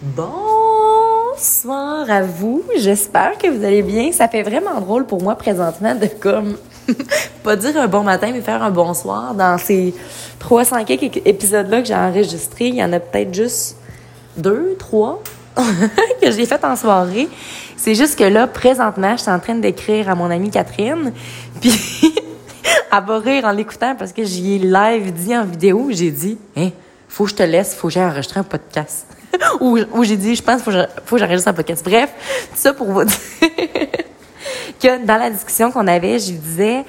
Bonsoir à vous. J'espère que vous allez bien. Ça fait vraiment drôle pour moi présentement de comme pas dire un bon matin mais faire un bonsoir dans ces 300 épisodes là que j'ai enregistrés. Il y en a peut-être juste deux, trois que j'ai fait en soirée. C'est juste que là présentement, je suis en train d'écrire à mon amie Catherine. Puis elle va rire en l'écoutant parce que j'y ai live dit en vidéo, j'ai dit "Hein, faut que je te laisse, faut que j'aille enregistrer un podcast." ou, j'ai dit, je pense qu'il faut que j'enregistre un podcast. Bref, tout ça pour vous dire que dans la discussion qu'on avait, je disais,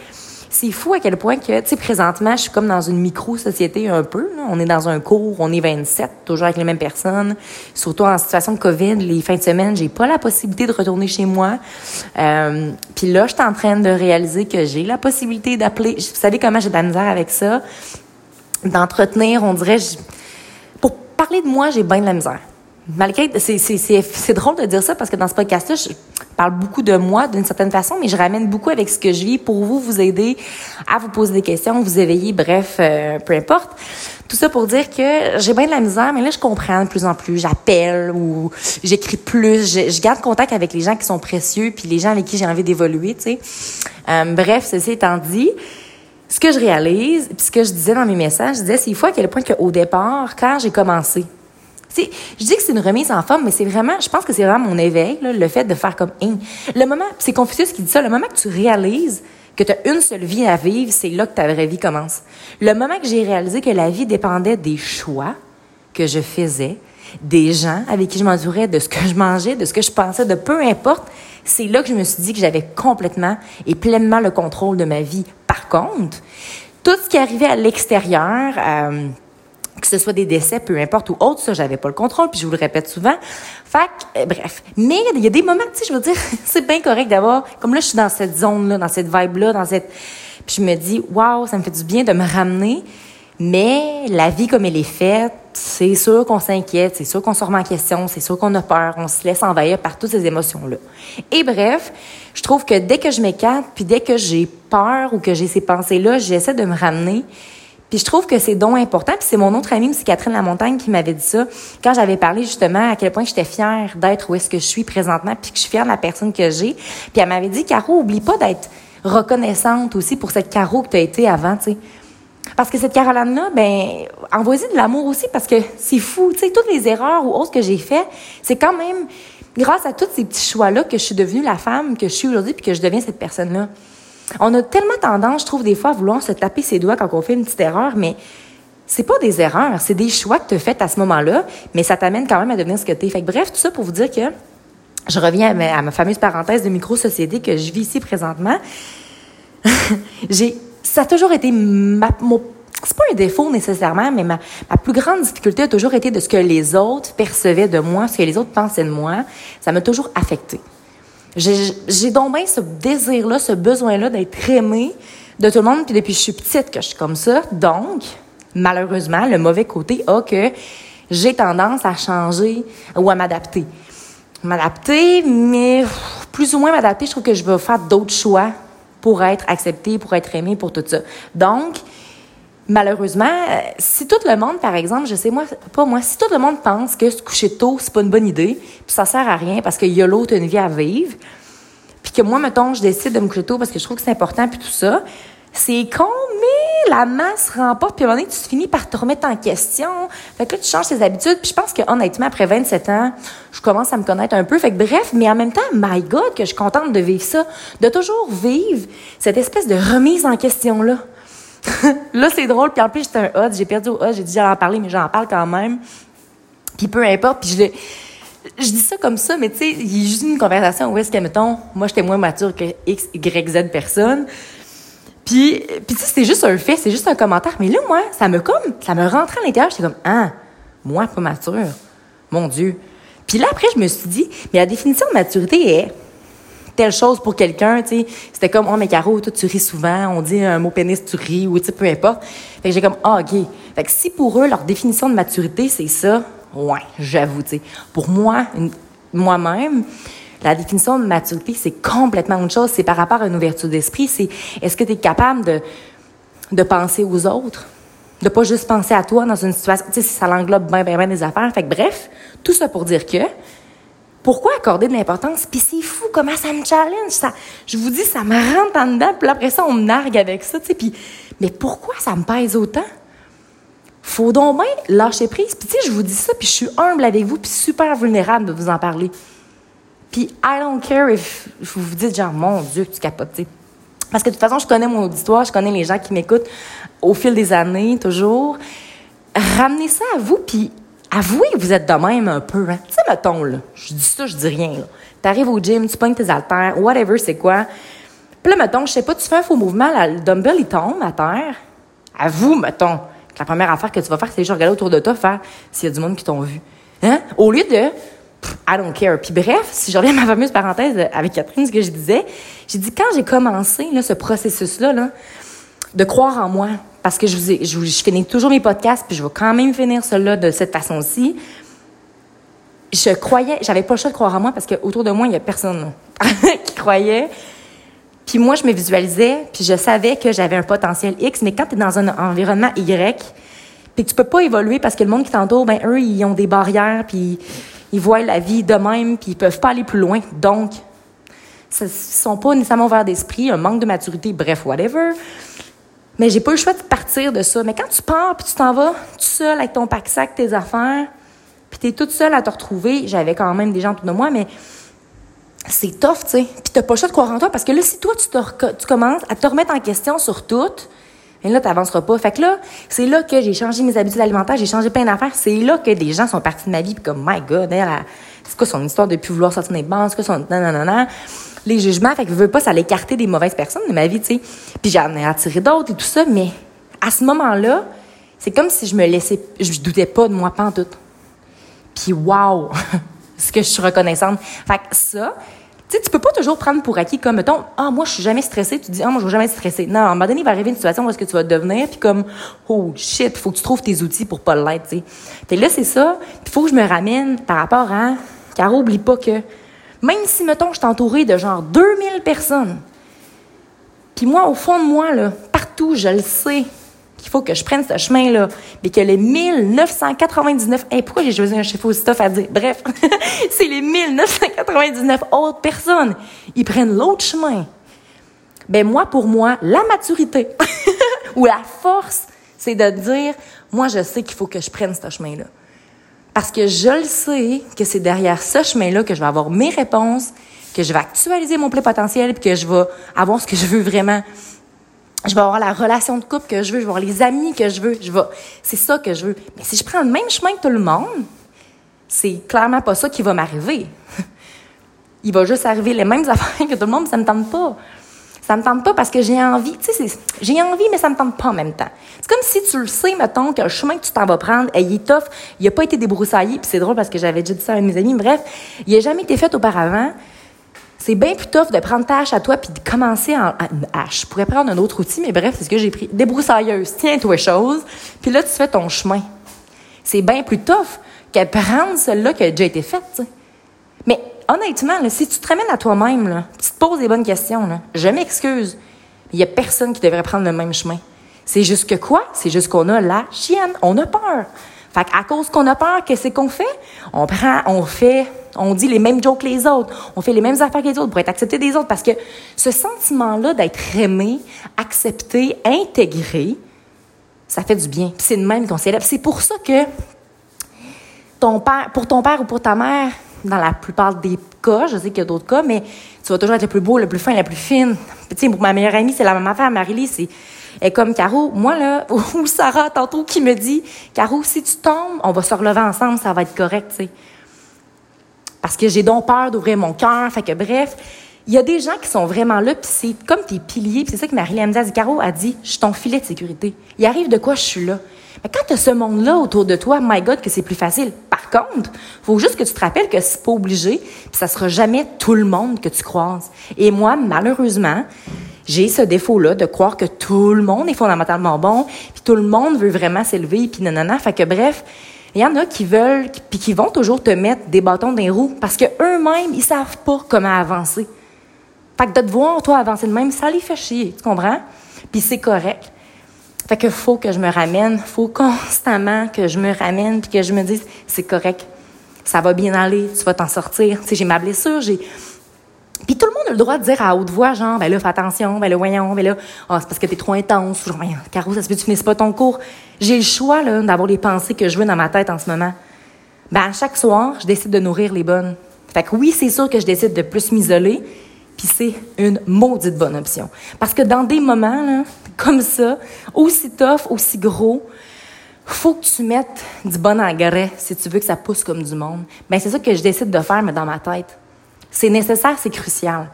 c'est fou à quel point que, tu sais, présentement, je suis comme dans une micro-société un peu. On est dans un cours, on est 27, toujours avec les mêmes personnes. Surtout en situation de COVID, les fins de semaine, j'ai pas la possibilité de retourner chez moi. Euh, Puis là, je suis en train de réaliser que j'ai la possibilité d'appeler. Vous savez comment j'ai de la misère avec ça? D'entretenir, on dirait... parler de moi, j'ai bien de la misère. Malgré, c'est drôle de dire ça parce que dans ce podcast-là, je parle beaucoup de moi d'une certaine façon, mais je ramène beaucoup avec ce que je vis pour vous, vous aider à vous poser des questions, vous éveiller, bref, euh, peu importe. Tout ça pour dire que j'ai bien de la misère, mais là, je comprends de plus en plus. J'appelle ou j'écris plus. Je, garde contact avec les gens qui sont précieux puis les gens avec qui j'ai envie d'évoluer, tu sais. Euh, bref, ceci étant dit, ce que je réalise, puis ce que je disais dans mes messages, je disais, c'est fois à quel point qu'au départ, quand j'ai commencé, je dis que c'est une remise en forme, mais c'est vraiment, je pense que c'est vraiment mon éveil, le fait de faire comme, hein. le moment, c'est Confucius qui dit ça, le moment que tu réalises que tu as une seule vie à vivre, c'est là que ta vraie vie commence. Le moment que j'ai réalisé que la vie dépendait des choix que je faisais, des gens avec qui je m'entourais, de ce que je mangeais, de ce que je pensais, de peu importe, c'est là que je me suis dit que j'avais complètement et pleinement le contrôle de ma vie. Par contre, tout ce qui arrivait à l'extérieur, euh, que ce soit des décès, peu importe, ou autre, ça, j'avais pas le contrôle, puis je vous le répète souvent. Fait que, euh, bref. Mais il y a des moments, tu sais, je veux dire, c'est bien correct d'avoir, comme là, je suis dans cette zone-là, dans cette vibe-là, dans cette... Puis je me dis, waouh, ça me fait du bien de me ramener. Mais la vie comme elle est faite, c'est sûr qu'on s'inquiète, c'est sûr qu'on se remet en question, c'est sûr qu'on a peur, on se laisse envahir par toutes ces émotions-là. Et bref, je trouve que dès que je m'écarte, puis dès que j'ai peur ou que j'ai ces pensées-là, j'essaie de me ramener. Puis je trouve que c'est donc important. Puis c'est mon autre amie, c'est Catherine Lamontagne, qui m'avait dit ça quand j'avais parlé justement à quel point j'étais fière d'être où est-ce que je suis présentement, puis que je suis fière de la personne que j'ai. Puis elle m'avait dit, Caro, oublie pas d'être reconnaissante aussi pour cette Caro que tu as été avant, tu sais. Parce que cette Caroline-là, ben, envoyez de l'amour aussi parce que c'est fou. Tu sais, toutes les erreurs ou autres que j'ai fait, c'est quand même grâce à tous ces petits choix-là que je suis devenue la femme que je suis aujourd'hui puis que je deviens cette personne-là. On a tellement tendance, je trouve, des fois, à vouloir se taper ses doigts quand on fait une petite erreur, mais c'est pas des erreurs, c'est des choix que tu as à ce moment-là, mais ça t'amène quand même à devenir ce que tu es. Fait bref, tout ça pour vous dire que je reviens à ma, fameuse parenthèse de micro-société que je vis ici présentement. j'ai ça a toujours été ma, mon, c'est pas un défaut nécessairement, mais ma, ma, plus grande difficulté a toujours été de ce que les autres percevaient de moi, ce que les autres pensaient de moi. Ça m'a toujours affecté. J'ai donc bien ce désir-là, ce besoin-là d'être aimée de tout le monde, puis depuis que je suis petite que je suis comme ça. Donc, malheureusement, le mauvais côté a que j'ai tendance à changer ou à m'adapter. M'adapter, mais plus ou moins m'adapter, je trouve que je vais faire d'autres choix pour être accepté, pour être aimé, pour tout ça. Donc, malheureusement, euh, si tout le monde, par exemple, je sais moi, pas moi, si tout le monde pense que se coucher tôt, c'est pas une bonne idée, puis ça sert à rien parce qu'il y a l'autre une vie à vivre, puis que moi, mettons, je décide de me coucher tôt parce que je trouve que c'est important, puis tout ça, c'est con, mais la masse remporte, puis à un moment donné, tu finis par te remettre en question. Fait que là, tu changes tes habitudes, puis je pense que honnêtement, après 27 ans, je commence à me connaître un peu. Fait que bref, mais en même temps, my God, que je suis contente de vivre ça, de toujours vivre cette espèce de remise en question-là. là, c'est drôle, puis en plus, j'étais un hot, j'ai perdu au hot, j'ai dit j'allais en parler, mais j'en parle quand même. Puis peu importe, puis je je dis ça comme ça, mais tu sais, il y a juste une conversation où est-ce que, mettons, moi, j'étais moins mature que X, Y, Z personnes. Puis, puis tu sais, c'est juste un fait, c'est juste un commentaire. Mais là, moi, ça me comme, ça me rentrait à l'intérieur. J'étais comme, ah, moi, pas mature. Mon Dieu. Puis là, après, je me suis dit, mais la définition de maturité est telle chose pour quelqu'un, tu sais. C'était comme, oh, mais Caro, toi, tu ris souvent. On dit un mot pénis, tu ris, ou tu sais, peu importe. Fait que j'ai comme, ah, OK. Fait que si pour eux, leur définition de maturité, c'est ça, ouais, j'avoue, tu sais. Pour moi, moi-même, la définition de maturité, c'est complètement autre chose. C'est par rapport à une ouverture d'esprit. C'est est-ce que tu es capable de, penser aux autres? de pas juste penser à toi dans une situation, tu sais, ça l'englobe bien, bien, bien des affaires. Fait que bref, tout ça pour dire que, pourquoi accorder de l'importance? Puis c'est fou comment ça me challenge. Ça, je vous dis, ça me rentre en dedans. Puis après ça, on me nargue avec ça. Puis, mais pourquoi ça me pèse autant? Faut donc bien lâcher prise. Puis tu sais, je vous dis ça, puis je suis humble avec vous, puis super vulnérable de vous en parler. Puis I don't care if vous vous dites genre, mon Dieu, tu capotes, tu sais. Parce que de toute façon, je connais mon auditoire, je connais les gens qui m'écoutent au fil des années, toujours. Ramenez ça à vous, puis avouez que vous êtes de même un peu. Hein? Tu sais, mettons, là, je dis ça, je dis rien. Tu arrives au gym, tu pognes tes haltères, whatever, c'est quoi. Puis là, mettons, je sais pas, tu fais un faux mouvement, le dumbbell, il tombe à terre. Avoue, mettons, que la première affaire que tu vas faire, c'est juste regarder autour de toi, faire s'il y a du monde qui t'ont vu. Hein? Au lieu de I don't care. Puis bref, si je reviens à ma fameuse parenthèse avec Catherine, ce que je disais, j'ai dit quand j'ai commencé là, ce processus-là, là, de croire en moi, parce que je, vous finis toujours mes podcasts, puis je vais quand même finir cela de cette façon-ci. Je croyais, j'avais pas le choix de croire en moi parce qu'autour de moi, il y a personne qui croyait. Puis moi, je me visualisais, puis je savais que j'avais un potentiel X, mais quand tu es dans un environnement Y, puis que tu peux pas évoluer parce que le monde qui t'entoure, ben eux, ils ont des barrières, puis ils voient la vie de même, puis ils peuvent pas aller plus loin. Donc, ils sont pas nécessairement ouverts d'esprit, un manque de maturité, bref, whatever. Mais j'ai pas eu le choix de partir de ça. Mais quand tu pars, puis tu t'en vas tout seul avec ton pack-sac, tes affaires, puis t'es toute seule à te retrouver, j'avais quand même des gens autour de moi, mais c'est tough, tu sais. Puis t'as pas le choix de croire en toi, parce que là, si toi, tu, te, tu commences à te remettre en question sur tout, mais là, tu n'avanceras pas. Fait que là, c'est là que j'ai changé mes habitudes alimentaires, j'ai changé plein d'affaires. C'est là que des gens sont partis de ma vie, puis comme, my God, c'est quoi son histoire de plus vouloir sortir des bancs, c'est quoi son. Non, non, non, non les jugements. Fait que je veux pas, ça l'écarter des mauvaises personnes de ma vie, tu sais. Puis j'en ai attiré d'autres et tout ça, mais à ce moment-là, c'est comme si je me laissais, je doutais pas de moi, pas en tout. Puis wow! ce que je suis reconnaissante? Fait que ça, tu sais, tu peux pas toujours prendre pour acquis comme, mettons, ah, moi, je suis jamais stressée. Tu dis, ah, moi, je vais jamais être stressée. Non, à un moment donné, il va arriver une situation où est-ce que tu vas devenir, puis comme, oh, shit, faut que tu trouves tes outils pour pas l'être, tu sais. Puis là, c'est ça. Puis faut que je me ramène par rapport à, car oublie pas que même si, mettons, je suis entourée de genre 2000 personnes, puis moi, au fond de moi, là, partout, je le sais qu'il faut que je prenne ce chemin-là, mais que les 1999... Hey, pourquoi j'ai choisi un chef au stuff à dire? Bref, c'est les 1999 autres personnes. Ils prennent l'autre chemin. Ben moi, pour moi, la maturité ou la force, c'est de dire, moi, je sais qu'il faut que je prenne ce chemin-là. Parce que je le sais que c'est derrière ce chemin-là que je vais avoir mes réponses, que je vais actualiser mon plein potentiel, puis que je vais avoir ce que je veux vraiment. Je vais avoir la relation de couple que je veux, je vais avoir les amis que je veux, je vais, c'est ça que je veux. Mais si je prends le même chemin que tout le monde, c'est clairement pas ça qui va m'arriver. Il va juste arriver les mêmes affaires que tout le monde, ça me tente pas. Ça me tente pas parce que j'ai envie. Tu sais, j'ai envie, mais ça me tente pas en même temps. C'est comme si tu le sais, mettons, que le chemin que tu t'en vas prendre, il est tough, il a pas été débroussaillé, puis c'est drôle parce que j'avais déjà dit ça à mes amis. Bref, il a jamais été fait auparavant. C'est bien plus tough de prendre ta hache à toi puis de commencer en une hache. Je pourrais prendre un autre outil, mais bref, c'est ce que j'ai pris. Débroussailleuse, tiens-toi chose. Puis là, tu fais ton chemin. C'est bien plus tough que prendre celle-là qui a déjà été faite. Mais honnêtement, si tu te ramènes à toi-même, tu te poses des bonnes questions, je m'excuse. Il n'y a personne qui devrait prendre le même chemin. C'est juste que quoi? C'est juste qu'on a la chienne. On a peur. Fait à cause qu'on a peur, qu'est-ce qu'on fait? On prend, on fait, on dit les mêmes jokes que les autres. On fait les mêmes affaires que les autres pour être accepté des autres. Parce que ce sentiment-là d'être aimé, accepté, intégré, ça fait du bien. c'est de même qu'on s'élève. C'est pour ça que ton père, pour ton père ou pour ta mère, dans la plupart des cas. Je sais qu'il y a d'autres cas, mais tu vas toujours être le plus beau, le plus fin, la plus fine. Tu sais, pour ma meilleure amie, c'est la même affaire. Marie-Lise, c'est est comme Caro. Moi, là, ou Sarah, tantôt, qui me dit, Caro, si tu tombes, on va se relever ensemble, ça va être correct, tu sais. Parce que j'ai donc peur d'ouvrir mon cœur. Fait que bref, il y a des gens qui sont vraiment là, puis c'est comme tes piliers. Puis c'est ça que Marie-Lise me dit. Caro a dit, je suis ton filet de sécurité. Il arrive de quoi je suis là? Mais quand tu as ce monde-là autour de toi, my God, que c'est plus facile. Par contre, faut juste que tu te rappelles que c'est pas obligé, puis ça sera jamais tout le monde que tu croises. Et moi, malheureusement, j'ai ce défaut-là de croire que tout le monde est fondamentalement bon, puis tout le monde veut vraiment s'élever, puis nanana. Fait que bref, il y en a qui veulent, puis qui vont toujours te mettre des bâtons dans les roues parce que eux-mêmes, ils savent pas comment avancer. Fait que de te voir, toi, avancer de même, ça les fait chier, tu comprends? Puis c'est correct. Fait que faut que je me ramène, faut constamment que je me ramène puis que je me dise c'est correct, ça va bien aller, tu vas t'en sortir. Tu sais, j'ai ma blessure, j'ai puis tout le droit de dire à haute voix, genre, ben là, fais attention, ben là, voyons, ben là, oh, c'est parce que t'es trop intense, genre, voyons, Caro, ça se peut que tu finisses pas ton cours? J'ai le choix, là, d'avoir les pensées que je veux dans ma tête en ce moment. Ben, à chaque soir, je décide de nourrir les bonnes. Fait que oui, c'est sûr que je décide de plus m'isoler, puis c'est une maudite bonne option. Parce que dans des moments, là, comme ça, aussi tough, aussi gros, faut que tu mettes du bon engrais si tu veux que ça pousse comme du monde. Ben, c'est ça que je décide de faire, mais dans ma tête. C'est nécessaire, c'est crucial.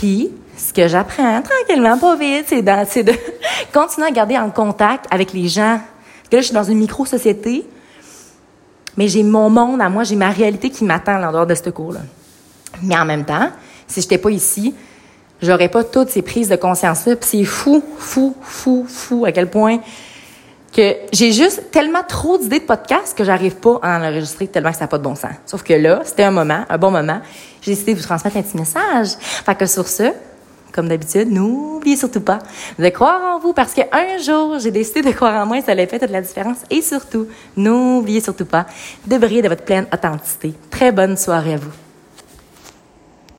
Puis, ce que j'apprends tranquillement, pas vite, c'est de continuer à garder en contact avec les gens. Que là, je suis dans une micro-société, mais j'ai mon monde à moi, j'ai ma réalité qui m'attend en dehors de ce cours-là. Mais en même temps, si je n'étais pas ici, j'aurais pas toutes ces prises de conscience-là. C'est fou, fou, fou, fou à quel point que j'ai juste tellement trop d'idées de podcast que j'arrive pas à en enregistrer tellement que ça n'a pas de bon sens. Sauf que là, c'était un moment, un bon moment. J'ai décidé de vous transmettre un petit message. Fait que sur ce, comme d'habitude, n'oubliez surtout pas de croire en vous parce qu'un jour, j'ai décidé de croire en moi et ça a fait toute la différence. Et surtout, n'oubliez surtout pas de briller de votre pleine authenticité. Très bonne soirée à vous.